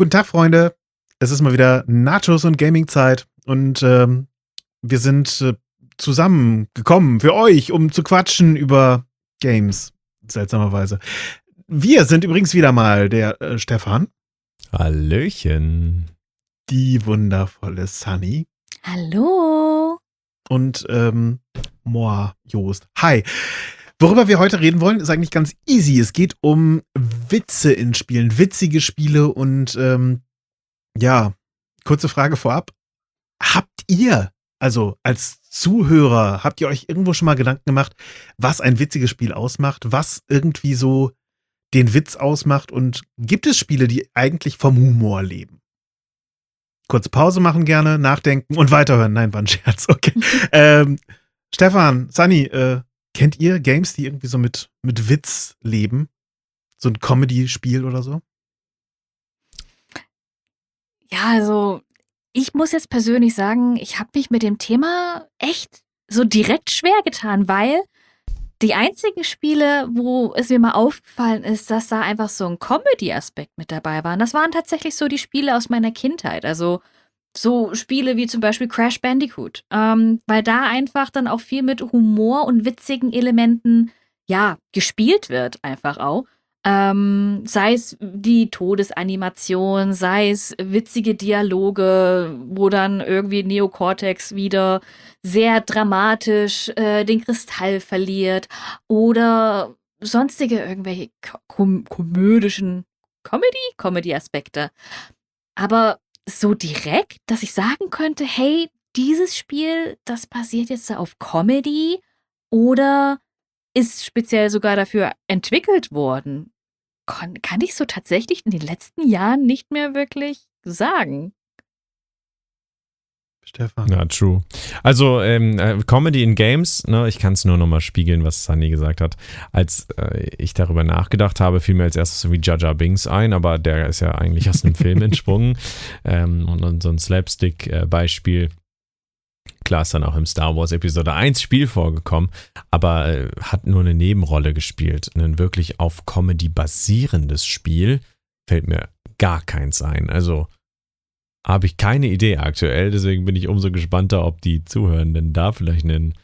Guten Tag, Freunde. Es ist mal wieder Nachos und Gaming-Zeit und ähm, wir sind äh, zusammengekommen für euch, um zu quatschen über Games. Seltsamerweise. Wir sind übrigens wieder mal der äh, Stefan. Hallöchen. Die wundervolle Sunny. Hallo. Und ähm, Moa Joost. Hi. Worüber wir heute reden wollen, ist eigentlich ganz easy. Es geht um Witze in Spielen, witzige Spiele und ähm, ja, kurze Frage vorab. Habt ihr, also als Zuhörer, habt ihr euch irgendwo schon mal Gedanken gemacht, was ein witziges Spiel ausmacht, was irgendwie so den Witz ausmacht und gibt es Spiele, die eigentlich vom Humor leben? Kurz Pause machen gerne, nachdenken und weiterhören. Nein, war ein Scherz, okay. ähm, Stefan, Sunny, äh, Kennt ihr Games, die irgendwie so mit, mit Witz leben? So ein Comedy-Spiel oder so? Ja, also ich muss jetzt persönlich sagen, ich habe mich mit dem Thema echt so direkt schwer getan, weil die einzigen Spiele, wo es mir mal aufgefallen ist, dass da einfach so ein Comedy-Aspekt mit dabei war, das waren tatsächlich so die Spiele aus meiner Kindheit. Also so Spiele wie zum Beispiel Crash Bandicoot, ähm, weil da einfach dann auch viel mit Humor und witzigen Elementen, ja, gespielt wird einfach auch. Ähm, sei es die Todesanimation, sei es witzige Dialoge, wo dann irgendwie Neocortex wieder sehr dramatisch äh, den Kristall verliert oder sonstige irgendwelche kom komödischen Comedy, Comedy-Aspekte. Aber so direkt, dass ich sagen könnte, hey, dieses Spiel, das basiert jetzt auf Comedy oder ist speziell sogar dafür entwickelt worden. Kann, ich so tatsächlich in den letzten Jahren nicht mehr wirklich sagen. Stefan. Ja, true. Also ähm, äh, Comedy in Games, ne, ich kann es nur nochmal spiegeln, was Sunny gesagt hat. Als äh, ich darüber nachgedacht habe, fiel mir als erstes irgendwie Jaja Binks ein, aber der ist ja eigentlich aus einem Film entsprungen. Ähm, und, so ein Slapstick-Beispiel. Klar ist dann auch im Star Wars Episode 1 Spiel vorgekommen, aber äh, hat nur eine Nebenrolle gespielt. Ein wirklich auf Comedy basierendes Spiel fällt mir gar keins ein. Also habe ich keine Idee aktuell, deswegen bin ich umso gespannter, ob die Zuhörenden da vielleicht einen,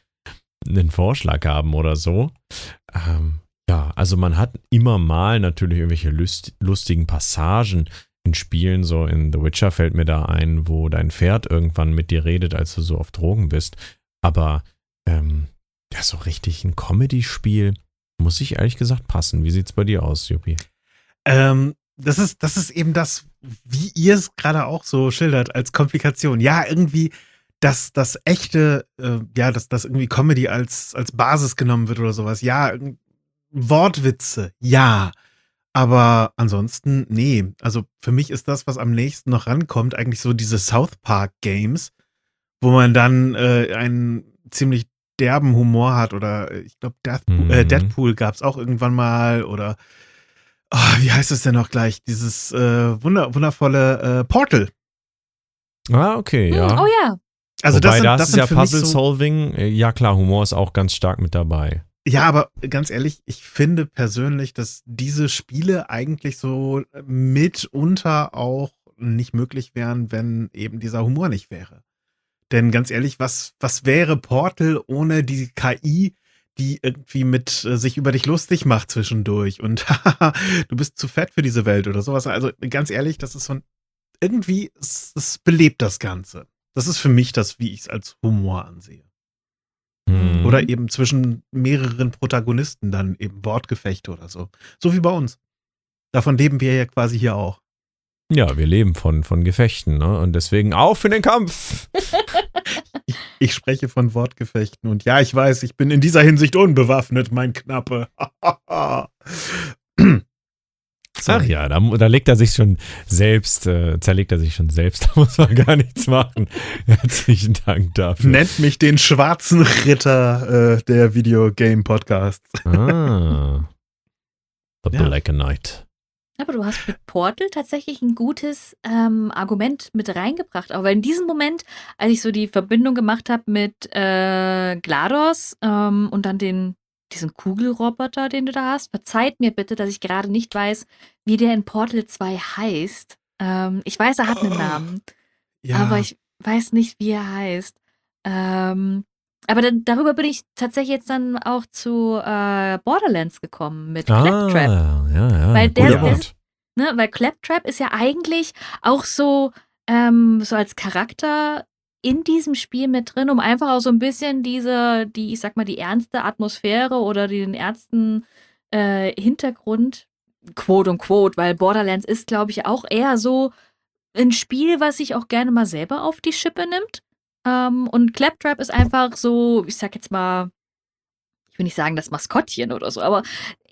einen Vorschlag haben oder so. Ähm, ja, also man hat immer mal natürlich irgendwelche lust, lustigen Passagen in Spielen, so in The Witcher fällt mir da ein, wo dein Pferd irgendwann mit dir redet, als du so auf Drogen bist. Aber ähm, ja, so richtig ein Comedy-Spiel muss ich ehrlich gesagt passen. Wie sieht's bei dir aus, Juppie? Ähm, das ist, das ist eben das, wie ihr es gerade auch so schildert, als Komplikation. Ja, irgendwie, dass das echte, äh, ja, dass das irgendwie Comedy als, als Basis genommen wird oder sowas. Ja, Wortwitze, ja. Aber ansonsten, nee. Also für mich ist das, was am nächsten noch rankommt, eigentlich so diese South Park Games, wo man dann äh, einen ziemlich derben Humor hat oder äh, ich glaube äh, mhm. äh, Deadpool gab es auch irgendwann mal oder oh, wie heißt es denn noch gleich? Dieses äh, wunder wundervolle äh, Portal. Ah, okay, ja. Hm, oh ja. Also Wobei, das, sind, das, das ist ja Puzzle-Solving. So, ja, klar, Humor ist auch ganz stark mit dabei. Ja, aber ganz ehrlich, ich finde persönlich, dass diese Spiele eigentlich so mitunter auch nicht möglich wären, wenn eben dieser Humor nicht wäre. Denn ganz ehrlich, was, was wäre Portal ohne die KI, die irgendwie mit äh, sich über dich lustig macht zwischendurch und du bist zu fett für diese Welt oder sowas. Also ganz ehrlich, das ist so ein, irgendwie, es, es belebt das Ganze. Das ist für mich das, wie ich es als Humor ansehe. Hm. Oder eben zwischen mehreren Protagonisten dann eben Wortgefechte oder so. So wie bei uns. Davon leben wir ja quasi hier auch. Ja, wir leben von, von Gefechten, ne? Und deswegen auf in den Kampf! ich, spreche von Wortgefechten und ja, ich weiß, ich bin in dieser Hinsicht unbewaffnet, mein Knappe. Ach ja, da, da, legt er sich schon selbst, äh, zerlegt er sich schon selbst, da muss man gar nichts machen. Herzlichen Dank dafür. Nennt mich den schwarzen Ritter äh, der Videogame Podcasts. Ah. The ja. Black Knight. Aber du hast mit Portal tatsächlich ein gutes ähm, Argument mit reingebracht. Aber in diesem Moment, als ich so die Verbindung gemacht habe mit äh, GLaDOS ähm, und dann den, diesen Kugelroboter, den du da hast, verzeiht mir bitte, dass ich gerade nicht weiß, wie der in Portal 2 heißt. Ähm, ich weiß, er hat einen Oh. Namen, Ja. aber ich weiß nicht, wie er heißt. Ähm, aber dann, darüber bin ich tatsächlich jetzt dann auch zu äh, Borderlands gekommen mit Claptrap. Ah, ja, ja. Weil der- der-. Ne? Weil Claptrap ist ja eigentlich auch so, ähm, so als Charakter in diesem Spiel mit drin, um einfach auch so ein bisschen diese, die, ich sag mal, die ernste Atmosphäre oder den ernsten äh, Hintergrund, quote und quote, weil Borderlands ist, glaube ich, auch eher so ein Spiel, was sich auch gerne mal selber auf die Schippe nimmt. Ähm, und Claptrap ist einfach so, ich sag jetzt mal, ich will nicht sagen das Maskottchen oder so, aber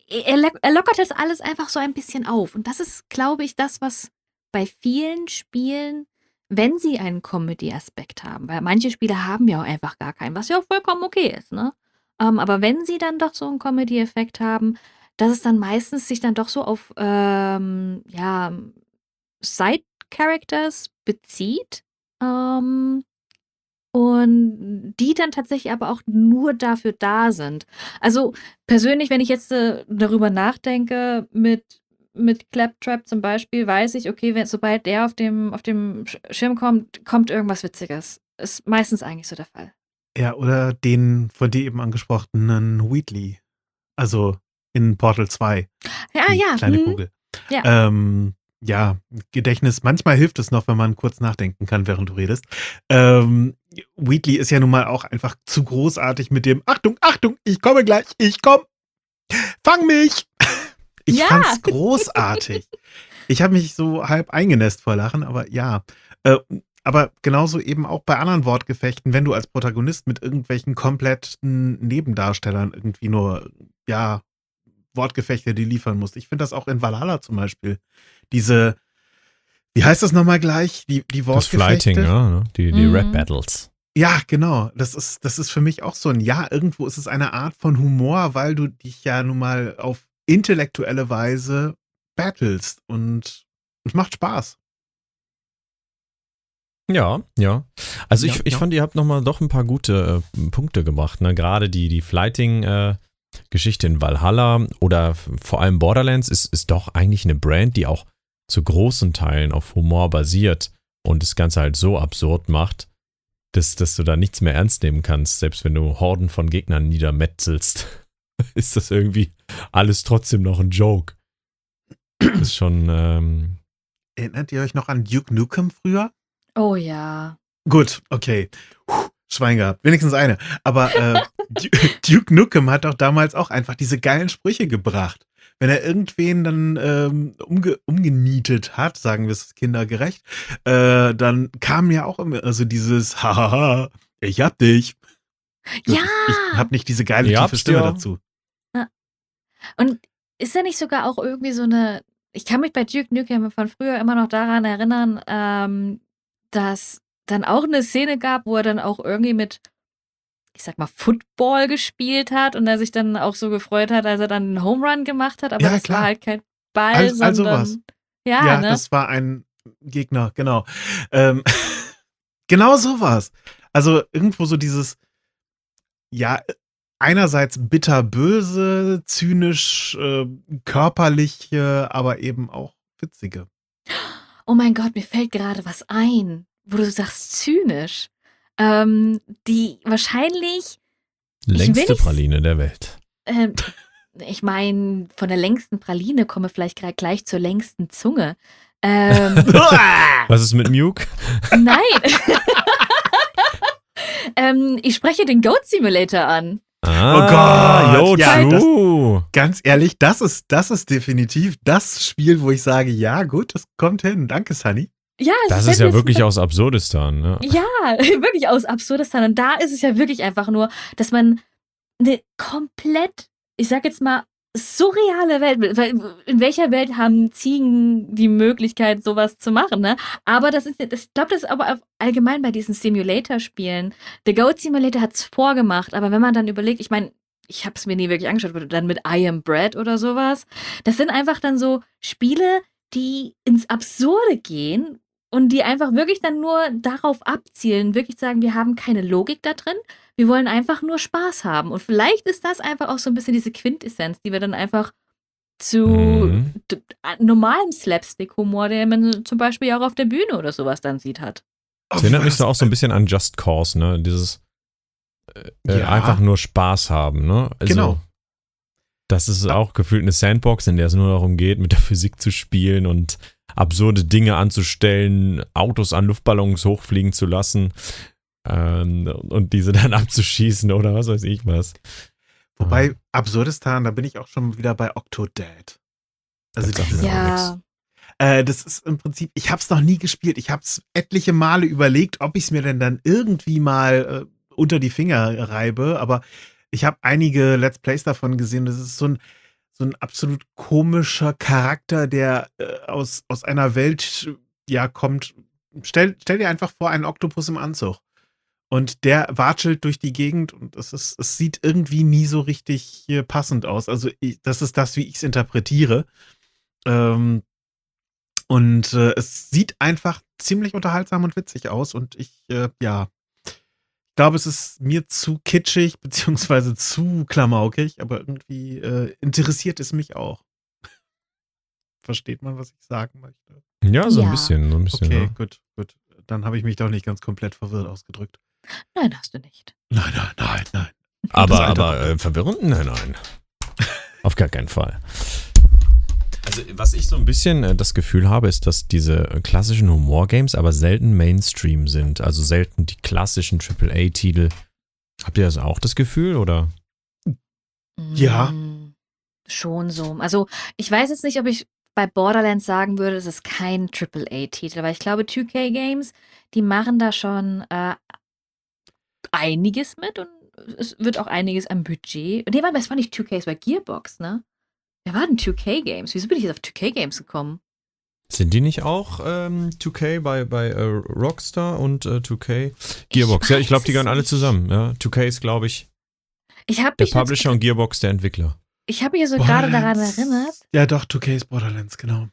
er, lock- er lockert das alles einfach so ein bisschen auf. Und das ist, glaube ich, das, was bei vielen Spielen, wenn sie einen Comedy-Aspekt haben, weil manche Spiele haben ja auch einfach gar keinen, was ja auch vollkommen okay ist, ne? Ähm, aber wenn sie dann doch so einen Comedy-Effekt haben, dass es dann meistens sich dann doch so auf, ähm, ja, Side-Characters bezieht. Ähm, und die dann tatsächlich aber auch nur dafür da sind. Also persönlich, wenn ich jetzt äh, darüber nachdenke, mit, mit Claptrap zum Beispiel, weiß ich, okay, wenn, sobald der auf dem, auf dem Sch- Schirm kommt, kommt irgendwas Witziges. Ist meistens eigentlich so der Fall. Ja, oder den von dir eben angesprochenen Wheatley. Also in Portal 2. Ja, ja. Kleine hm. Kugel. Ja. Ähm, ja, Gedächtnis, manchmal hilft es noch, wenn man kurz nachdenken kann, während du redest. Ähm, Wheatley ist ja nun mal auch einfach zu großartig mit dem Achtung, Achtung, ich komme gleich, ich komm. Fang mich! Ich Ja. fand's großartig. Ich habe mich so halb eingenässt vor Lachen, aber ja. Äh, aber genauso eben auch bei anderen Wortgefechten, wenn du als Protagonist mit irgendwelchen kompletten Nebendarstellern irgendwie nur, ja, Wortgefechte, die liefern musst. Ich finde das auch in Valhalla zum Beispiel. Diese, wie heißt das nochmal gleich? Die, die Das. Flighting, ja, ne? die, die Mhm. Rap-Battles. Ja, genau. Das ist, das ist für mich auch so ein, ja, irgendwo ist es eine Art von Humor, weil du dich ja nun mal auf intellektuelle Weise battlest und es macht Spaß. Ja, ja. Also ich, Ja, ich ja. fand, ihr habt nochmal doch ein paar gute äh, Punkte gebracht. Ne? Gerade die, die Flighting-Geschichte in Valhalla oder vor allem Borderlands ist, ist doch eigentlich eine Brand, die auch zu großen Teilen auf Humor basiert und das Ganze halt so absurd macht, dass, dass du da nichts mehr ernst nehmen kannst, selbst wenn du Horden von Gegnern niedermetzelst. ist das irgendwie alles trotzdem noch ein Joke. Das ist schon, ähm, Erinnert ihr euch noch an Duke Nukem früher? Oh ja. Gut, okay. Puh, Schwein gehabt. Wenigstens eine. Aber äh, Du- Duke Nukem hat doch damals auch einfach diese geilen Sprüche gebracht. Wenn er irgendwen dann ähm, umge umgenietet hat, sagen wir es kindergerecht, äh, dann kam ja auch immer so dieses Hahaha, ich hab dich. Ja. Ich hab nicht diese geile Ihr tiefe Stimme ja. dazu. Und ist da nicht sogar auch irgendwie so eine. Ich kann mich bei Duke Nukem von früher immer noch daran erinnern, ähm, dass dann auch eine Szene gab, wo er dann auch irgendwie mit, ich sag mal, Football gespielt hat und er sich dann auch so gefreut hat, als er dann einen Home Run gemacht hat, aber Ja, das klar. war halt kein Ball, All- all sondern. sowas. Ja, Ja, ne? das war ein Gegner, genau. Ähm, genau sowas. Also irgendwo so dieses, ja, einerseits bitterböse, zynisch, äh, körperliche, aber eben auch witzige. Oh mein Gott, mir fällt gerade was ein, wo du sagst zynisch. Ähm, die wahrscheinlich, längste Praline der Welt. ähm, ich meine, von der längsten Praline komme vielleicht gerade gleich zur längsten Zunge. Ähm, Was ist mit Muke? nein. ähm, ich spreche den Goat Simulator an. Ah, Gott, yo, ja, das- true. Ganz ehrlich, das ist, das ist definitiv das Spiel, wo ich sage, ja, gut, das kommt hin. Danke, Sunny. Ja, es Das ist ja wirklich aus Absurdistan. Ne? Ja, wirklich aus Absurdistan. Und da ist es ja wirklich einfach nur, dass man eine komplett, ich sag jetzt mal, surreale Welt, weil in welcher Welt haben Ziegen die Möglichkeit, sowas zu machen, ne? Aber das ist, ich glaube, das ist aber auch allgemein bei diesen Simulator-Spielen. The Goat Simulator hat's vorgemacht, aber wenn man dann überlegt, ich meine, ich habe es mir nie wirklich angeschaut, dann mit I Am Bread oder sowas, das sind einfach dann so Spiele, die ins Absurde gehen und die einfach wirklich dann nur darauf abzielen, wirklich sagen, wir haben keine Logik da drin, wir wollen einfach nur Spaß haben. Und vielleicht ist das einfach auch so ein bisschen diese Quintessenz, die wir dann einfach zu Mhm. normalem Slapstick-Humor, den man zum Beispiel auch auf der Bühne oder sowas dann sieht hat. Das erinnert mich so auch so ein bisschen an Just Cause, ne? Dieses äh, äh, Ja. einfach nur Spaß haben, ne? Also, Genau. Das ist auch gefühlt eine Sandbox, in der es nur darum geht, mit der Physik zu spielen und absurde Dinge anzustellen, Autos an Luftballons hochfliegen zu lassen ähm, und diese dann abzuschießen oder was weiß ich was. Wobei, Absurdistan, da bin ich auch schon wieder bei Octodad. Also Das dieses, auch Ja, äh, das ist im Prinzip, ich habe es noch nie gespielt. Ich habe es etliche Male überlegt, ob ich es mir denn dann irgendwie mal äh, unter die Finger reibe, aber ich habe einige Let's Plays davon gesehen. Das ist so ein, so ein absolut komischer Charakter, der äh, aus, aus einer Welt ja kommt. Stell, stell dir einfach vor, einen Oktopus im Anzug. Und der watschelt durch die Gegend und es, ist, es sieht irgendwie nie so richtig äh, passend aus. Also ich, das ist das, wie ich es interpretiere. Ähm, und äh, es sieht einfach ziemlich unterhaltsam und witzig aus. Und ich, äh, ja, glaube, es ist mir zu kitschig, beziehungsweise zu klamaukig, aber irgendwie äh, interessiert es mich auch. Versteht man, was ich sagen möchte? Ja, so Ja. ein bisschen, so ein bisschen. Okay, ne? gut, gut. Dann habe ich mich doch nicht ganz komplett verwirrt ausgedrückt. nein, hast du nicht. Nein, nein, nein, nein. Aber, aber äh, verwirrend? Nein, nein. Auf gar keinen Fall. Also, was ich so ein bisschen äh, das Gefühl habe, ist, dass diese äh, klassischen Humor-Games aber selten Mainstream sind. Also selten die klassischen AAA-Titel. Habt ihr das auch das Gefühl oder? Ja. Mm, Schon so. Also, ich weiß jetzt nicht, ob ich bei Borderlands sagen würde, es ist kein AAA-Titel, weil ich glaube, 2K Games, die machen da schon äh, einiges mit und es wird auch einiges am Budget. Nee, warte mal, es war nicht 2K, es war Gearbox, ne? Wer war denn 2K Games? Wieso bin ich jetzt auf 2K Games gekommen? Sind die nicht auch ähm, 2K bei, bei äh, Rockstar und äh, 2K? Gearbox, ja, ich glaube, die gehören alle zusammen. Ja. 2K ist, glaube ich, Ich habe der Publisher und Gearbox der Entwickler. ich hab mich ja so gerade daran erinnert, Ja, doch, 2K ist Borderlands, genau.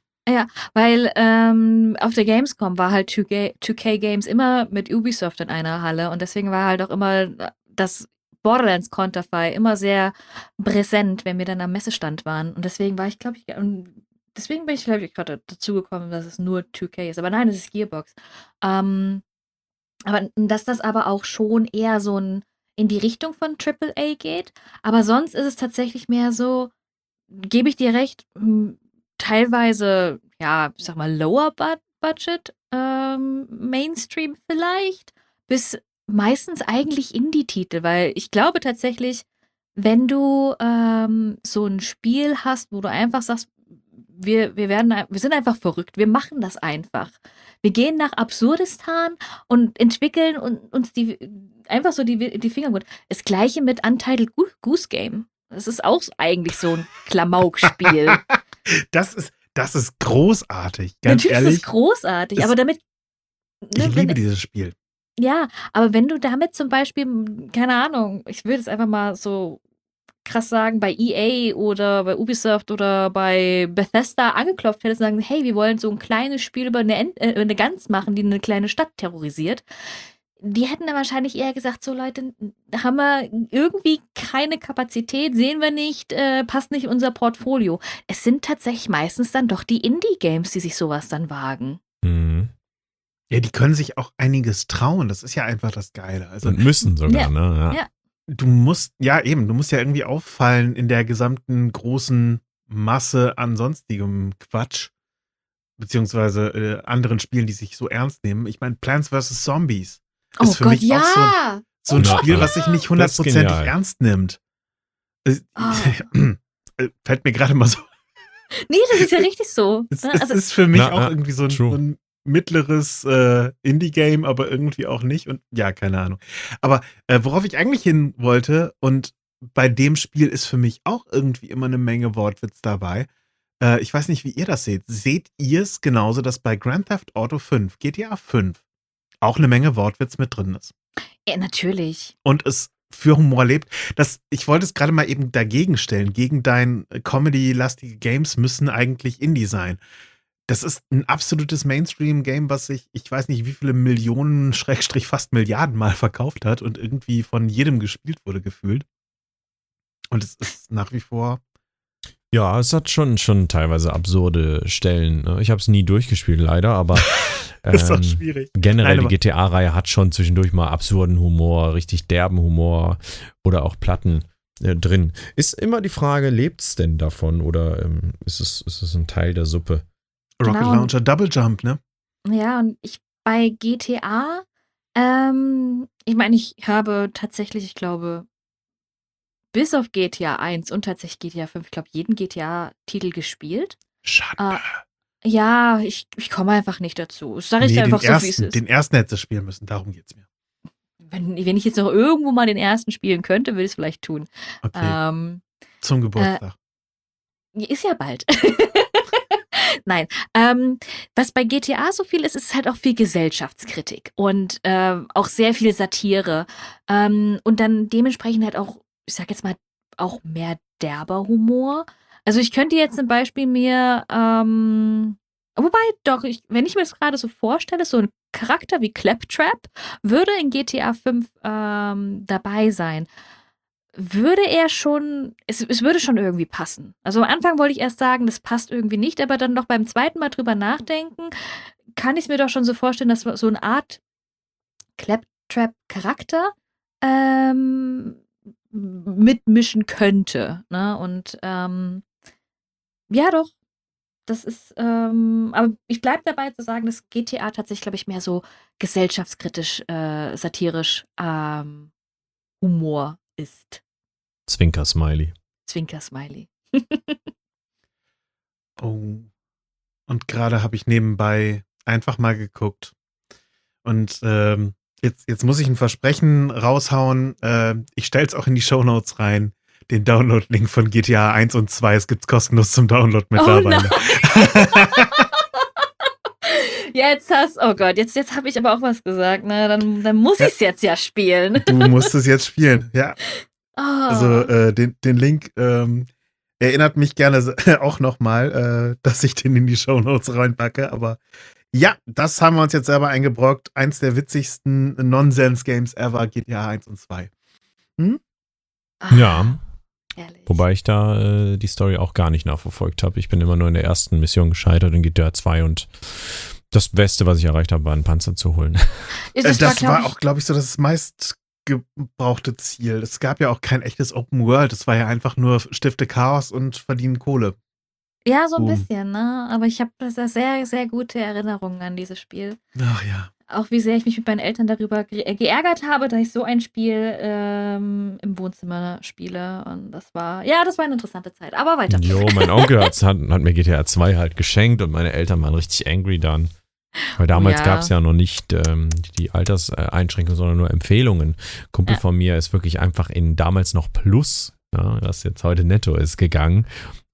Weil ähm, auf der Gamescom war halt 2K, 2K Games immer mit Ubisoft in einer Halle und deswegen war halt auch immer das Borderlands Konterfei immer sehr präsent, wenn wir dann am Messestand waren. Und deswegen war ich, glaube ich, deswegen bin ich, glaube ich, gerade dazu gekommen, dass es nur 2K ist. Aber nein, es ist Gearbox. Ähm, aber dass das aber auch schon eher so ein in die Richtung von AAA geht. Aber sonst ist es tatsächlich mehr so, gebe ich dir recht, hm, teilweise, ja, ich sag mal, lower bu budget ähm, Mainstream vielleicht, bis meistens eigentlich Indie-Titel, weil ich glaube tatsächlich, wenn du ähm, so ein Spiel hast, wo du einfach sagst, wir, wir werden, wir sind einfach verrückt, wir machen das einfach. Wir gehen nach Absurdistan und entwickeln und, uns die einfach so die, die Finger gut. Das gleiche mit Untitled Goo- Goose Game. Das ist auch eigentlich so ein Klamauk-Spiel. Das ist, das ist großartig. Ganz Natürlich ehrlich, ist es großartig, aber damit. ich ne, wenn- liebe dieses Spiel. Ja, aber wenn du damit zum Beispiel, keine Ahnung, ich würde es einfach mal so krass sagen, bei EA oder bei Ubisoft oder bei Bethesda angeklopft hättest und sagen, hey, wir wollen so ein kleines Spiel über eine, Ent äh, eine Gans machen, die eine kleine Stadt terrorisiert. Die hätten dann wahrscheinlich eher gesagt, so Leute, haben wir irgendwie keine Kapazität, sehen wir nicht, äh, passt nicht in unser Portfolio. Es sind tatsächlich meistens dann doch die Indie-Games, die sich sowas dann wagen. Mhm. Ja, die können sich auch einiges trauen. Das ist ja einfach das Geile. Also Und müssen sogar, Ja. ne? Ja. Ja. du musst, ja eben, du musst ja irgendwie auffallen in der gesamten großen Masse an sonstigem Quatsch. Beziehungsweise äh, anderen Spielen, die sich so ernst nehmen. Ich meine, Plants vs. Zombies Oh ist für Gott, mich auch so, ja! so ein Ja. Spiel, was sich nicht hundertprozentig ernst nimmt. Ah. äh, Fällt mir gerade mal so Nee, das ist ja richtig so. Es, ne? es Also, ist für mich Na, auch na, irgendwie so ein, so ein mittleres äh, Indie-Game, aber irgendwie auch nicht. Und ja, keine Ahnung. Aber äh, worauf ich eigentlich hin wollte, und bei dem Spiel ist für mich auch irgendwie immer eine Menge Wortwitz dabei. Äh, ich weiß nicht, wie ihr das seht. Seht ihr es genauso, dass bei Grand Theft Auto 5, GTA 5, auch eine Menge Wortwitz mit drin ist? ja, natürlich. und es für Humor lebt. Das, ich wollte es gerade mal eben dagegen stellen. Gegen dein äh, Comedy-lastige Games müssen eigentlich Indie sein. Das ist ein absolutes Mainstream-Game, was sich, ich weiß nicht, wie viele Millionen, Schrägstrich fast Milliarden Mal verkauft hat und irgendwie von jedem gespielt wurde, gefühlt. Und es ist nach wie vor Ja, es hat schon, schon teilweise absurde Stellen. ne? Ich habe es nie durchgespielt, leider, aber Das ist auch ähm, schwierig. generell Nein, die GTA-Reihe hat schon zwischendurch mal absurden Humor, richtig derben Humor oder auch Platten äh, drin. Ist immer die Frage, lebt's denn davon oder ähm, ist, es, ist es ein Teil der Suppe? Rocket Genau. Launcher Double Jump, ne? Ja, und ich bei GTA, ähm, ich meine, ich habe tatsächlich, ich glaube, bis auf GTA 1 und tatsächlich GTA 5, ich glaube, jeden GTA-Titel gespielt. Schade. Ah, Ja, ich, ich komme einfach nicht dazu. Das sage ich nee, dir einfach so, wie es ist. den ersten hättest spielen müssen, darum geht's mir. Wenn, wenn ich jetzt noch irgendwo mal den ersten spielen könnte, würde ich es vielleicht tun. Okay, Ähm, zum Geburtstag. Ist ja bald. Nein. Ähm, was bei GTA so viel ist, ist halt auch viel Gesellschaftskritik und ähm, auch sehr viel Satire. Ähm, und dann dementsprechend halt auch, ich sag jetzt mal, auch mehr derber Humor. Also ich könnte jetzt zum Beispiel mir, ähm, wobei doch, ich, wenn ich mir das gerade so vorstelle, so ein Charakter wie Claptrap würde in GTA 5 ähm, dabei sein würde er schon, es, es würde schon irgendwie passen. Also am Anfang wollte ich erst sagen, das passt irgendwie nicht, aber dann noch beim zweiten Mal drüber nachdenken, kann ich es mir doch schon so vorstellen, dass so eine Art Claptrap-Charakter ähm, mitmischen könnte. Ne? Und ähm, ja, doch. Das ist, ähm, aber ich bleibe dabei zu sagen, dass GTA tatsächlich, glaube ich, mehr so gesellschaftskritisch, äh, satirisch ähm, Humor ist. Zwinker-Smiley. Zwinker-Smiley. Oh. Und gerade habe ich nebenbei einfach mal geguckt. Und ähm, jetzt, jetzt muss ich ein Versprechen raushauen. Äh, ich stelle es auch in die Shownotes rein. Den Download-Link von GTA 1 und 2. Es gibt kostenlos zum Download mittlerweile. Jetzt hast, oh Gott, jetzt, jetzt habe ich aber auch was gesagt, ne? Dann, dann muss Ja. ich es jetzt ja spielen. du musst es jetzt spielen. Ja, Oh. also äh, den, den Link ähm, erinnert mich gerne auch nochmal, äh, dass ich den in die Shownotes reinpacke. Aber ja, das haben wir uns jetzt selber eingebrockt. Eins der witzigsten Nonsense-Games ever, GTA 1 und 2. Ah, Ja, Herrlich. wobei ich da äh, die Story auch gar nicht nachverfolgt habe. Ich bin immer nur in der ersten Mission gescheitert in GTA 2 und das Beste, was ich erreicht habe, war einen Panzer zu holen. Ist Äh, es das glaub war ich- auch, glaube ich, so das meistgebrauchte Ziel. Es gab ja auch kein echtes Open World. Es war ja einfach nur Stifte Chaos und verdienen Kohle. Ja, so ein Boom. bisschen, ne? Aber ich habe sehr, sehr gute Erinnerungen an dieses Spiel. Ach ja. Auch wie sehr ich mich mit meinen Eltern darüber ge äh, geärgert habe, dass ich so ein Spiel ähm, im Wohnzimmer spiele. Und das war, ja, das war eine interessante Zeit. Aber weiter. Jo, mein Onkel hat, hat mir GTA 2 halt geschenkt und meine Eltern waren richtig angry dann. Weil damals ja. gab es ja noch nicht ähm, die Alterseinschränkung, sondern nur Empfehlungen. Kumpel Ja. von mir ist wirklich einfach in damals noch Plus, ja, was jetzt heute netto ist, gegangen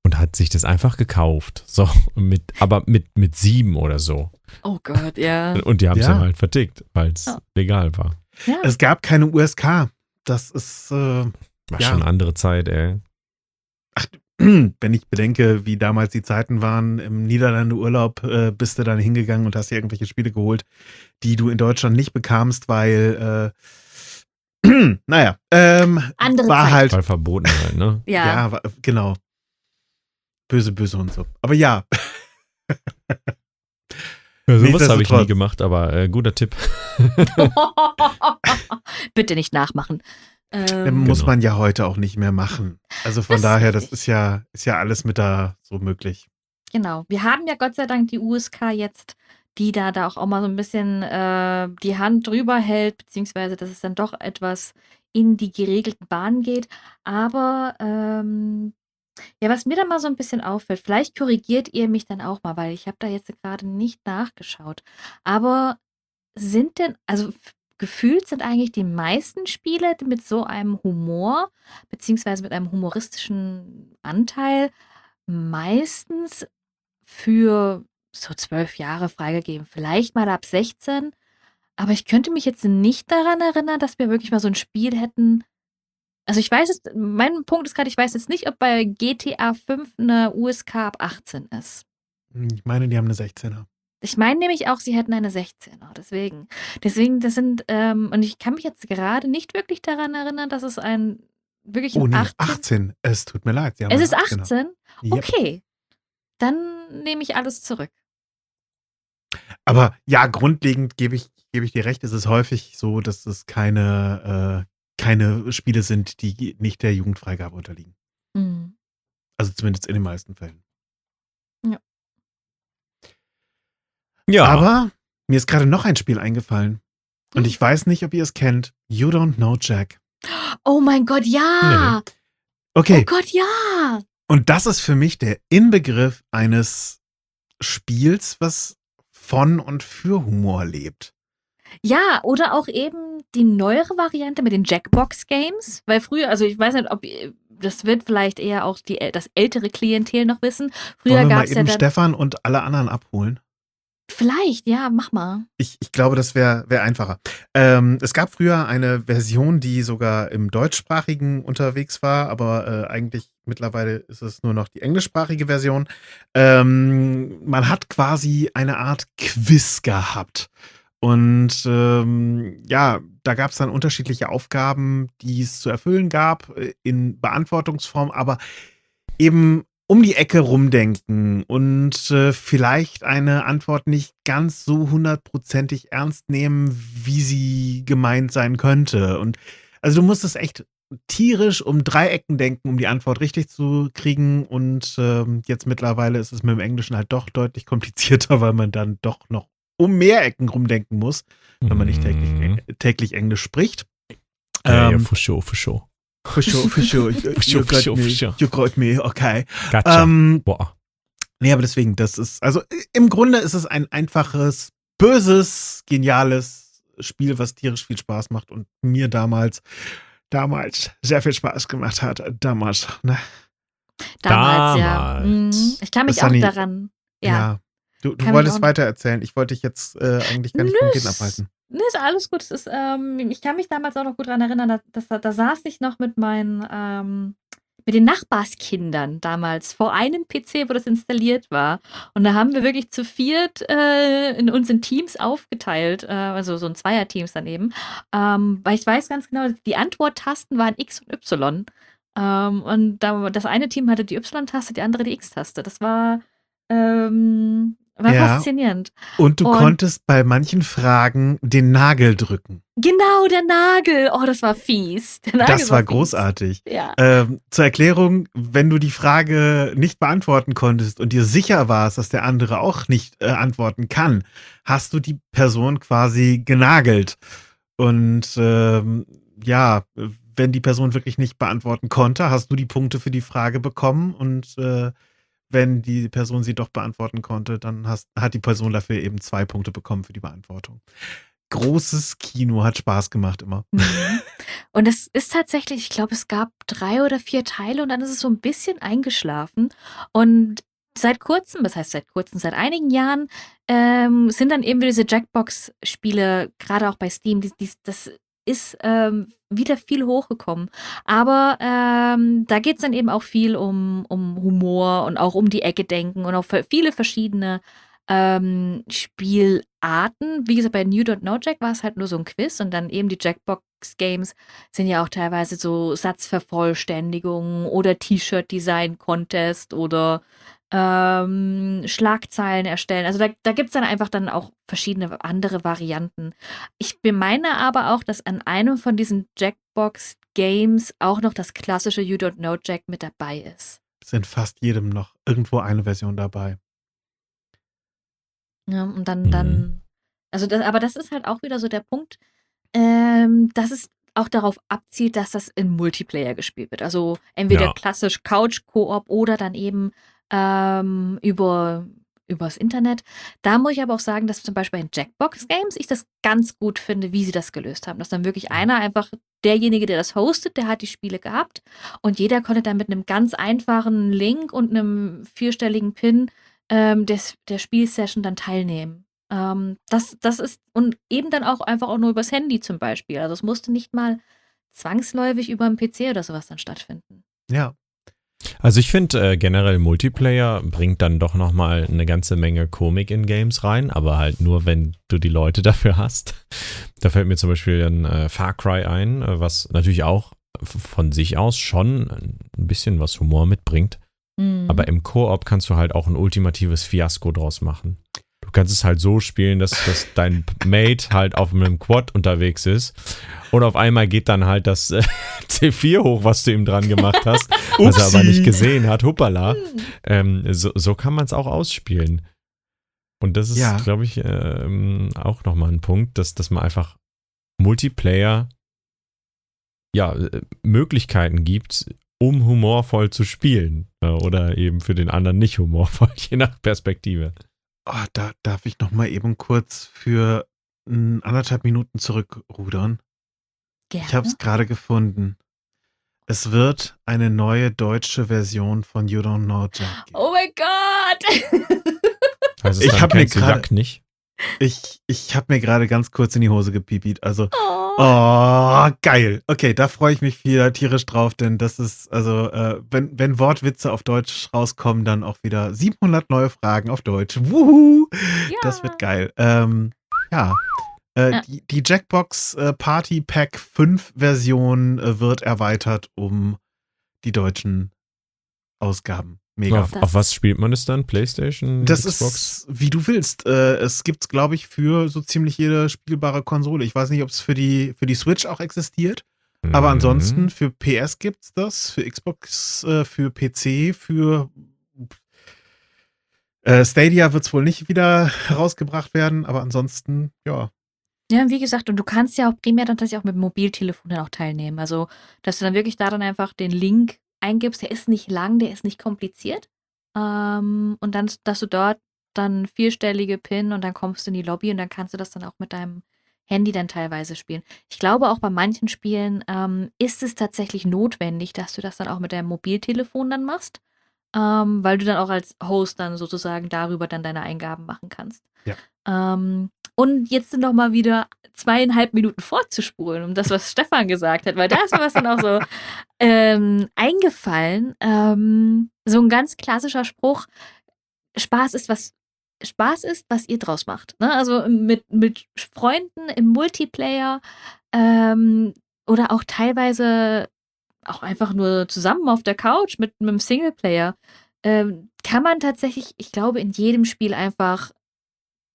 und hat sich das einfach gekauft. So, mit, aber mit, mit sieben oder so. Oh Gott, ja. Und die haben es Ja. dann halt vertickt, weil es Ja. legal war. ja. Es gab keine USK. Das ist, äh, War Ja. schon eine andere Zeit, ey. wenn ich bedenke, wie damals die Zeiten waren, im Niederlande Urlaub äh, bist du dann hingegangen und hast dir irgendwelche Spiele geholt, die du in Deutschland nicht bekamst, weil, äh, naja, ähm, Andere war Zeit. halt, Weil verboten halt, ne? Ja. ja, war, genau. Böse, böse und so. Aber ja, Ja, sowas habe ich nie gemacht, aber äh, guter Tipp. Bitte nicht nachmachen. Ähm, muss Genau. man ja heute auch nicht mehr machen. Also von Das daher, das ist ja, ist ja alles mit da so möglich. Genau. Wir haben ja Gott sei Dank die USK jetzt, die da, da auch, auch mal so ein bisschen äh, die Hand drüber hält, beziehungsweise dass es dann doch etwas in die geregelten Bahnen geht. Aber ähm, ja, was mir dann mal so ein bisschen auffällt, vielleicht korrigiert ihr mich dann auch mal, weil ich habe da jetzt gerade nicht nachgeschaut. Aber sind denn, also gefühlt sind eigentlich die meisten Spiele mit so einem Humor, beziehungsweise mit einem humoristischen Anteil, meistens für so zwölf Jahre freigegeben. Vielleicht mal ab 16. Aber ich könnte mich jetzt nicht daran erinnern, dass wir wirklich mal so ein Spiel hätten. Also ich weiß es, mein Punkt ist gerade, ich weiß jetzt nicht, ob bei GTA 5 eine USK ab 18 ist. Ich meine, die haben eine 16er. Ich meine nämlich auch, sie hätten eine 16er. Deswegen. Deswegen, das sind, ähm, und ich kann mich jetzt gerade nicht wirklich daran erinnern, dass es ein wirklich Oh ein nee, 18. 18. Es tut mir leid. Es ist 18er. 18? Yep. Okay. Dann nehme ich alles zurück. Aber ja, grundlegend gebe ich, gebe ich dir recht, es ist häufig so, dass es keine, äh, keine Spiele sind, die nicht der Jugendfreigabe unterliegen. Mhm. Also zumindest in den meisten Fällen. Ja, Aber mir ist gerade noch ein Spiel eingefallen. Und Hm. ich weiß nicht, ob ihr es kennt. You Don't Know Jack. Oh mein Gott, ja! Okay, Oh Gott, ja! und das ist für mich der Inbegriff eines Spiels, was von und für Humor lebt. Ja, oder auch eben die neuere Variante mit den Jackbox-Games. Weil früher, also ich weiß nicht, ob ihr- das wird vielleicht eher auch die, das ältere Klientel noch wissen. Früher gab mal es ja eben dann. Stefan und alle anderen abholen? Vielleicht, ja, mach mal. Ich, ich glaube, das wäre wär einfacher. Ähm, es gab früher eine Version, die sogar im deutschsprachigen unterwegs war, aber äh, eigentlich mittlerweile ist es nur noch die englischsprachige Version. Ähm, man hat quasi eine Art Quiz gehabt. Und ähm, ja, da gab es dann unterschiedliche Aufgaben, die es zu erfüllen gab, äh, in Beantwortungsform, aber eben um die Ecke rumdenken und äh, vielleicht eine Antwort nicht ganz so hundertprozentig ernst nehmen, wie sie gemeint sein könnte. Und also du musstest echt tierisch um drei Ecken denken, um die Antwort richtig zu kriegen. Und ähm, jetzt mittlerweile ist es mit dem Englischen halt doch deutlich komplizierter, weil man dann doch noch um mehr Ecken rumdenken muss, wenn man nicht täglich, Mhm. täglich Englisch spricht. Ja, Ähm, for sure, for sure. For sure, for sure. You, For sure, you for got sure, me, for sure. you got me, okay. Gotcha. Ähm, Boah. Nee, aber deswegen, das ist, also im Grunde ist es ein einfaches, böses, geniales Spiel, was tierisch viel Spaß macht und mir damals, damals sehr viel Spaß gemacht hat. Damals, ne? Damals, ja. Mhm. Ich kann mich Das auch daran. Ja. Du, du Kann wolltest mich auch- weiter erzählen. Ich wollte dich jetzt äh, eigentlich gar nicht Nö, vom Reden abhalten. Nee, ist alles gut. Ist, ähm, ich kann mich damals auch noch gut daran erinnern, da, dass, da, da saß ich noch mit meinen, ähm, mit den Nachbarskindern damals vor einem PC, wo das installiert war. Und da haben wir wirklich zu viert äh, in uns in Teams aufgeteilt, äh, also so ein Zweierteams daneben. Ähm, weil ich weiß ganz genau, die Antworttasten waren X und Y. Ähm, und da, das eine Team hatte die Y-Taste, die andere die X-Taste. Das war, ähm, war Ja. faszinierend. Und du Und- konntest bei manchen Fragen den Nagel drücken. Genau, der Nagel. Oh, das war fies. Der Nagel Das war fies. großartig. Ja. Ähm, zur Erklärung, wenn du die Frage nicht beantworten konntest und dir sicher warst, dass der andere auch nicht äh, antworten kann, hast du die Person quasi genagelt. Und ähm, ja, wenn die Person wirklich nicht beantworten konnte, hast du die Punkte für die Frage bekommen und äh, wenn die Person sie doch beantworten konnte, dann hast, hat die Person dafür eben zwei Punkte bekommen für die Beantwortung. Großes Kino, hat Spaß gemacht immer. Mhm. Und es ist tatsächlich, ich glaube, es gab drei oder vier Teile und dann ist es so ein bisschen eingeschlafen. Und seit kurzem, das heißt seit kurzem, seit einigen Jahren, ähm, sind dann eben diese Jackbox-Spiele, gerade auch bei Steam, die, die, das ist ähm, wieder viel hochgekommen. Aber ähm, da geht es dann eben auch viel um, um Humor und auch um die Ecke denken und auch viele verschiedene ähm, Spielarten. Wie gesagt, bei New Don't Know Jack war es halt nur so ein Quiz und dann eben die Jackbox-Games sind ja auch teilweise so Satzvervollständigungen oder T-Shirt-Design-Contest oder ähm, Schlagzeilen erstellen. Also da, da gibt es dann einfach dann auch verschiedene andere Varianten. Ich meine aber auch, dass an einem von diesen Jackbox-Games auch noch das klassische You Don't Know Jack mit dabei ist. Es sind fast jedem noch irgendwo eine Version dabei. Ja, und dann, Mhm. dann, also das, aber das ist halt auch wieder so der Punkt, ähm, dass es auch darauf abzielt, dass das in Multiplayer gespielt wird. Also entweder Ja. klassisch Couch-Koop oder dann eben ähm, über übers Internet. Da muss ich aber auch sagen, dass zum Beispiel in Jackbox Games ich das ganz gut finde, wie sie das gelöst haben. Dass dann wirklich einer einfach derjenige, der das hostet, der hat die Spiele gehabt und jeder konnte dann mit einem ganz einfachen Link und einem vierstelligen Pin ähm, des, der Spielsession dann teilnehmen. Ähm, das, das ist, und eben dann auch einfach auch nur übers Handy zum Beispiel. Also es musste nicht mal zwangsläufig über einen PC oder sowas dann stattfinden. Ja. Also ich finde äh, generell Multiplayer bringt dann doch nochmal eine ganze Menge Komik in Games rein, aber halt nur, wenn du die Leute dafür hast. Da fällt mir zum Beispiel ein äh, Far Cry ein, äh, was natürlich auch von sich aus schon ein bisschen was Humor mitbringt. Mhm. Aber im Koop kannst du halt auch ein ultimatives Fiasko draus machen. Du kannst es halt so spielen, dass, dass dein Mate halt auf einem Quad unterwegs ist und auf einmal geht dann halt das äh, C4 hoch, was du ihm dran gemacht hast, was er aber nicht gesehen hat. Hoppala. Hm. Ähm, so, so kann man es auch ausspielen. Und das ist, Ja. glaube ich, ähm, auch nochmal ein Punkt, dass, dass man einfach Multiplayer ja, äh, Möglichkeiten gibt, um humorvoll zu spielen. Äh, Oder eben für den anderen nicht humorvoll, je nach Perspektive. Oh, da darf ich noch mal eben kurz für mm, anderthalb Minuten zurückrudern. Gerne. Ich habe es gerade gefunden. Es wird eine neue deutsche Version von You Don't Know Jack. geben. Oh mein Gott! Also Ich dann hab mir gerade- nicht. Ich, ich habe mir gerade ganz kurz in die Hose gepiepit. Also, Oh. oh, geil. Okay, da freue ich mich wieder tierisch drauf, denn das ist, also, äh, wenn, wenn Wortwitze auf Deutsch rauskommen, dann auch wieder 700 neue Fragen auf Deutsch. Wuhu! ja. Das wird geil. Ähm, ja. Äh, Ja. Die, die Jackbox äh, Party Pack 5 Version äh, wird erweitert um die deutschen Ausgaben. Mega. Auf, auf was spielt man es dann? Playstation? Das Xbox? ist, wie du willst. Äh, es gibt's, glaube ich, für so ziemlich jede spielbare Konsole. Ich weiß nicht, ob es für die, für die Switch auch existiert. Aber Mhm. ansonsten für PS gibt's das, für Xbox, äh, für PC, für äh, Stadia wird's wohl nicht wieder herausgebracht werden, aber ansonsten, ja. Ja, wie gesagt, und du kannst ja auch primär dann tatsächlich auch mit dem Mobiltelefon dann auch teilnehmen. Also, dass du dann wirklich da dann einfach den Link eingibst, der ist nicht lang, der ist nicht kompliziert. Ähm, und dann, dass du dort dann vierstellige PIN und dann kommst du in die Lobby und dann kannst du das dann auch mit deinem Handy dann teilweise spielen. Ich glaube auch bei manchen Spielen ähm, ist es tatsächlich notwendig, dass du das dann auch mit deinem Mobiltelefon dann machst, ähm, weil du dann auch als Host dann sozusagen darüber dann deine Eingaben machen kannst. Ja. Ähm, und jetzt sind noch mal wieder zweieinhalb Minuten vorzuspulen, um das, was Stefan gesagt hat, weil da ist mir was dann auch so ähm, eingefallen. Ähm, so ein ganz klassischer Spruch: Spaß ist was. Spaß ist, was ihr draus macht. Ne? Also mit, mit Freunden im Multiplayer ähm, oder auch teilweise auch einfach nur zusammen auf der Couch mit einem Singleplayer ähm, kann man tatsächlich, ich glaube, in jedem Spiel einfach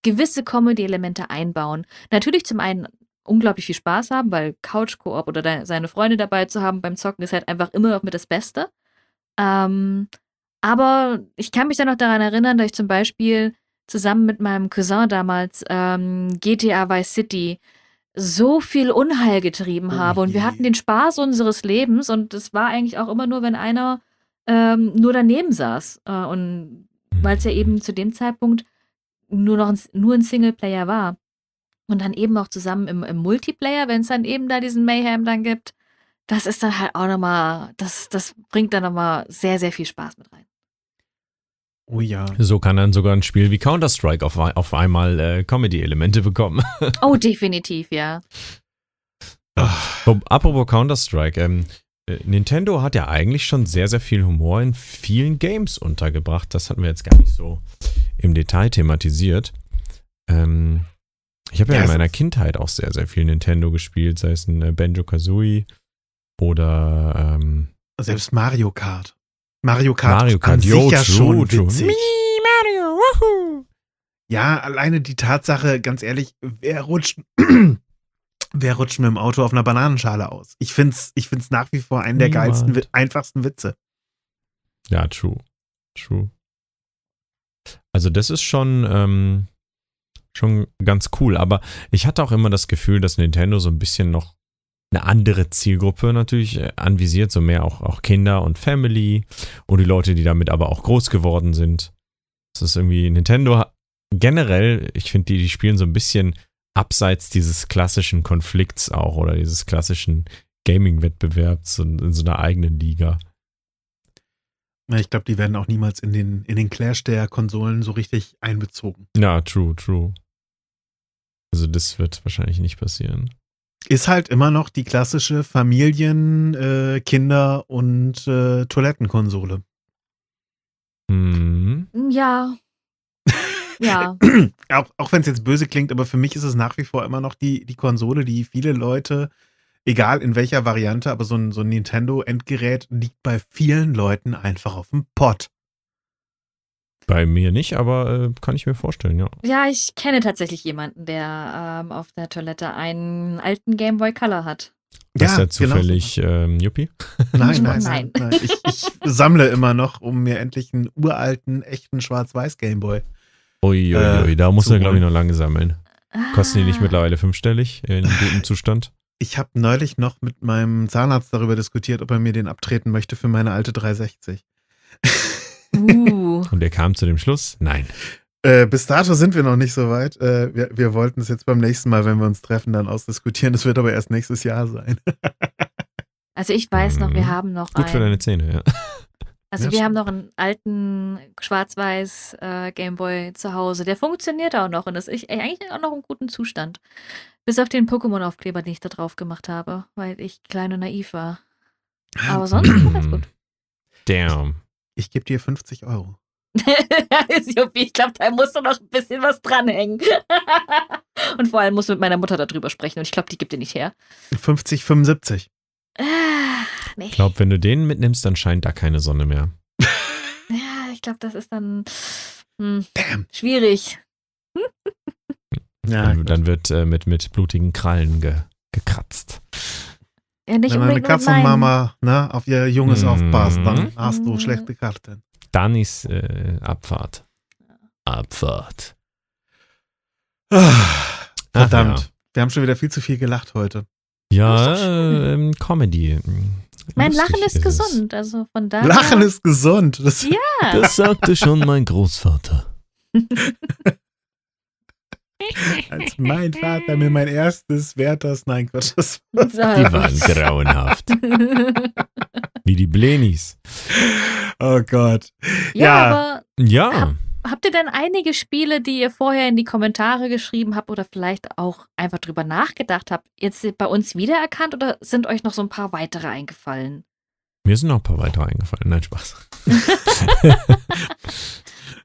gewisse Comedy-Elemente einbauen. Natürlich zum einen unglaublich viel Spaß haben, weil Couch-Koop oder de- seine Freunde dabei zu haben beim Zocken ist halt einfach immer noch mit das Beste. Ähm, aber ich kann mich dann noch daran erinnern, dass ich zum Beispiel zusammen mit meinem Cousin damals ähm, GTA Vice City so viel Unheil getrieben Oh habe und wir hatten den Spaß unseres Lebens und es war eigentlich auch immer nur, wenn einer ähm, nur daneben saß äh, und weil es ja eben zu dem Zeitpunkt nur noch ein, nur ein Singleplayer war. Und dann eben auch zusammen im, im Multiplayer, wenn es dann eben da diesen Mayhem dann gibt, das ist dann halt auch nochmal, das, das bringt dann nochmal sehr, sehr viel Spaß mit rein. Oh ja. So kann dann sogar ein Spiel wie Counter-Strike auf, auf einmal äh, Comedy-Elemente bekommen. Oh, definitiv, ja. Wo- Apropos Counter-Strike, ähm, äh, Nintendo hat ja eigentlich schon sehr, sehr viel Humor in vielen Games untergebracht. Das hatten wir jetzt gar nicht so im Detail thematisiert. Ähm, ich habe ja, Ja, in meiner Kindheit auch sehr, sehr viel Nintendo gespielt, sei es ein äh, Banjo-Kazooie oder ähm, Selbst Mario Kart. Mario Kart Mario ist an Kart. Jo, sich ja true, schon true. witzig. Mini Mario, woohoo! Ja, alleine die Tatsache, ganz ehrlich, wer rutscht, wer rutscht mit dem Auto auf einer Bananenschale aus? Ich find's, ich find's nach wie vor einen der Niemand. geilsten, einfachsten Witze. Ja, true. True. Also das ist schon, ähm, schon ganz cool. Aber ich hatte auch immer das Gefühl, dass Nintendo so ein bisschen noch eine andere Zielgruppe natürlich äh, anvisiert, so mehr auch, auch Kinder und Family und die Leute, die damit aber auch groß geworden sind. Das ist irgendwie, Nintendo generell, ich finde, die, die spielen so ein bisschen abseits dieses klassischen Konflikts auch oder dieses klassischen Gaming-Wettbewerbs in, in so einer eigenen Liga. Ja, Ich glaube, die werden auch niemals in den, in den Clash der Konsolen so richtig einbezogen. Ja, true, true. Also das wird wahrscheinlich nicht passieren. Ist halt immer noch die klassische Familien-, äh, Kinder- und äh, Toilettenkonsole. Mhm. Ja. Ja. auch auch wenn es jetzt böse klingt, aber für mich ist es nach wie vor immer noch die, die Konsole, die viele Leute egal in welcher Variante, aber so ein, so ein Nintendo-Endgerät liegt bei vielen Leuten einfach auf dem Pott. Bei mir nicht, aber äh, kann ich mir vorstellen, ja. Ja, ich kenne tatsächlich jemanden, der ähm, auf der Toilette einen alten Game Boy Color hat. ist ja genau zufällig ähm, Yuppie? Nein, nein, Nein. nein. nein. Ich, ich sammle immer noch, um mir endlich einen uralten, echten Schwarz-Weiß Gameboy. Uiuiui, Äh, ui, da muss er, glaube ich, noch lange sammeln. Kosten die nicht Ah. mittlerweile fünfstellig in gutem Zustand? Ich habe neulich noch mit meinem Zahnarzt darüber diskutiert, ob er mir den abtreten möchte für meine alte 360. Uh. Und er kam zu dem Schluss, nein. Äh, bis dato sind wir noch nicht so weit. Äh, wir wir wollten es jetzt beim nächsten Mal, wenn wir uns treffen, dann ausdiskutieren. Das wird aber erst nächstes Jahr sein. Also ich weiß noch, wir Mhm. haben noch Gut für einen, deine Zähne, ja. Also Ja, wir haben noch einen alten schwarz-weiß äh, Gameboy zu Hause. Der funktioniert auch noch und ist ich- eigentlich auch noch im guten Zustand. Bis auf den Pokémon-Aufkleber, den ich da drauf gemacht habe, weil ich klein und naiv war. Aber sonst war das gut. Damn. Ich gebe dir 50 Euro. ich glaube, da muss doch noch ein bisschen was dranhängen. und vor allem muss mit meiner Mutter darüber sprechen und ich glaube, die gibt dir nicht her. 50, 75. Ah, nee. Ich glaube, wenn du den mitnimmst, dann scheint da keine Sonne mehr. Ja, ich glaube, das ist dann hm, schwierig. Ja, dann, dann wird äh, mit, mit blutigen Krallen ge, gekratzt. Ja, nicht Wenn meine unbedingt nur Katze und meinen. Mama ne, auf ihr Junges Mhm. aufpasst, dann hast Mhm. du schlechte Karten. Dann ist äh, Abfahrt. Abfahrt. Ah, Ach Verdammt. ja. Wir haben schon wieder viel zu viel gelacht heute. Ja, ist ähm, Comedy. Mein Lustig Lachen ist, es. gesund, also von daher. Lachen ist gesund. Das, Ja. Das sagte schon mein Großvater. als mein Vater mir mein erstes Werthers, nein, Quatsch, das So. Die waren grauenhaft. Wie die Blenis. Oh Gott. ja, Ja. aber Ja. Habt ihr denn einige Spiele, die ihr vorher in die Kommentare geschrieben habt oder vielleicht auch einfach drüber nachgedacht habt, jetzt bei uns wiedererkannt oder sind euch noch so ein paar weitere eingefallen? Mir sind noch ein paar weitere eingefallen. Nein, Spaß.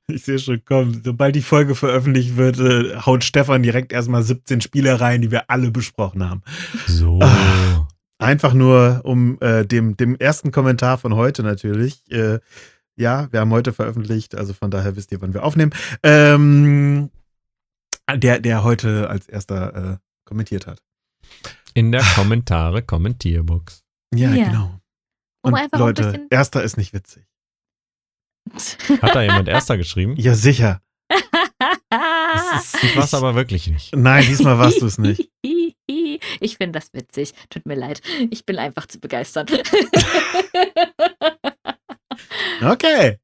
Ich sehe schon, komm, sobald die Folge veröffentlicht wird, äh, haut Stefan direkt erstmal 17 Spiele rein, die wir alle besprochen haben. So. Ah. Einfach nur um äh, dem, dem ersten Kommentar von heute natürlich. Äh, ja, wir haben heute veröffentlicht, also von daher wisst ihr, wann wir aufnehmen. Ähm, der, der heute als erster äh, kommentiert hat. In der Kommentare, Kommentierbox. Ja, Ja. genau. Um Und einfach ein Leute, erster ist nicht witzig. Hat da jemand erster geschrieben? Ja, sicher. Das Ich war's aber wirklich nicht. Nein, diesmal warst du es nicht. Ich finde das witzig. Tut mir leid. Ich bin einfach zu begeistern. Okay.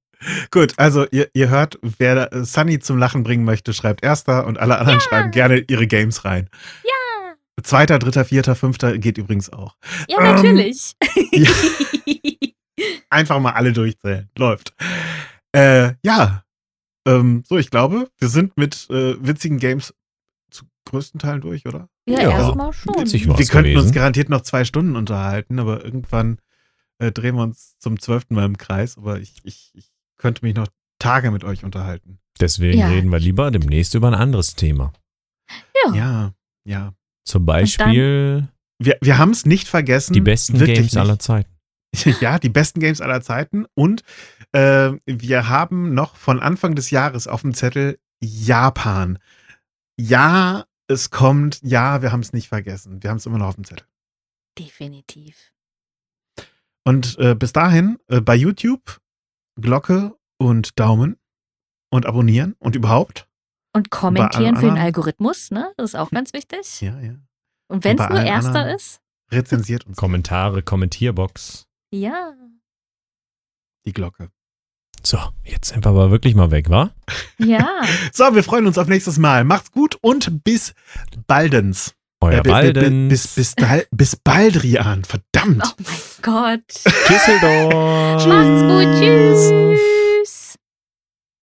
Gut, also ihr, ihr hört, wer Sunny zum Lachen bringen möchte, schreibt erster und alle anderen Ja. schreiben gerne ihre Games rein. ja, Zweiter, dritter, vierter, fünfter geht übrigens auch. ja, Ähm, natürlich. ja. Einfach mal alle durchzählen. Läuft. Äh, ja. Ähm, so, ich glaube, wir sind mit äh, witzigen Games zu größten Teilen durch, oder? ja, Ja, erstmal schon. wir könnten uns gewesen. garantiert noch zwei Stunden unterhalten, aber irgendwann äh, drehen wir uns zum zwölften Mal im Kreis. Aber ich, ich, ich könnte mich noch Tage mit euch unterhalten. Deswegen Ja. reden wir lieber demnächst über ein anderes Thema. Ja. Ja, ja. Zum Beispiel Wir, wir haben es nicht vergessen. die besten Games nicht. aller Zeiten. Ja, die besten Games aller Zeiten. Und äh, wir haben noch von Anfang des Jahres auf dem Zettel Japan. Ja, es kommt. Ja, wir haben es nicht vergessen. Wir haben es immer noch auf dem Zettel. Definitiv. Und äh, bis dahin äh, bei YouTube Glocke und Daumen und abonnieren und überhaupt. Und kommentieren für den Algorithmus, ne? Das ist auch ganz wichtig. Ja, ja. Und wenn es nur erster ist, Rezensiert uns Kommentare, Kommentierbox. ja. die Glocke. So, jetzt sind wir aber wirklich mal weg, wa? Ja. So, wir freuen uns auf nächstes Mal. Macht's gut und bis baldens. Euer Äh, bi- Walden. Bis, bis, bis, bis Baldrian. Verdammt. Oh mein Gott. Düsseldorf. Macht's gut. Tschüss.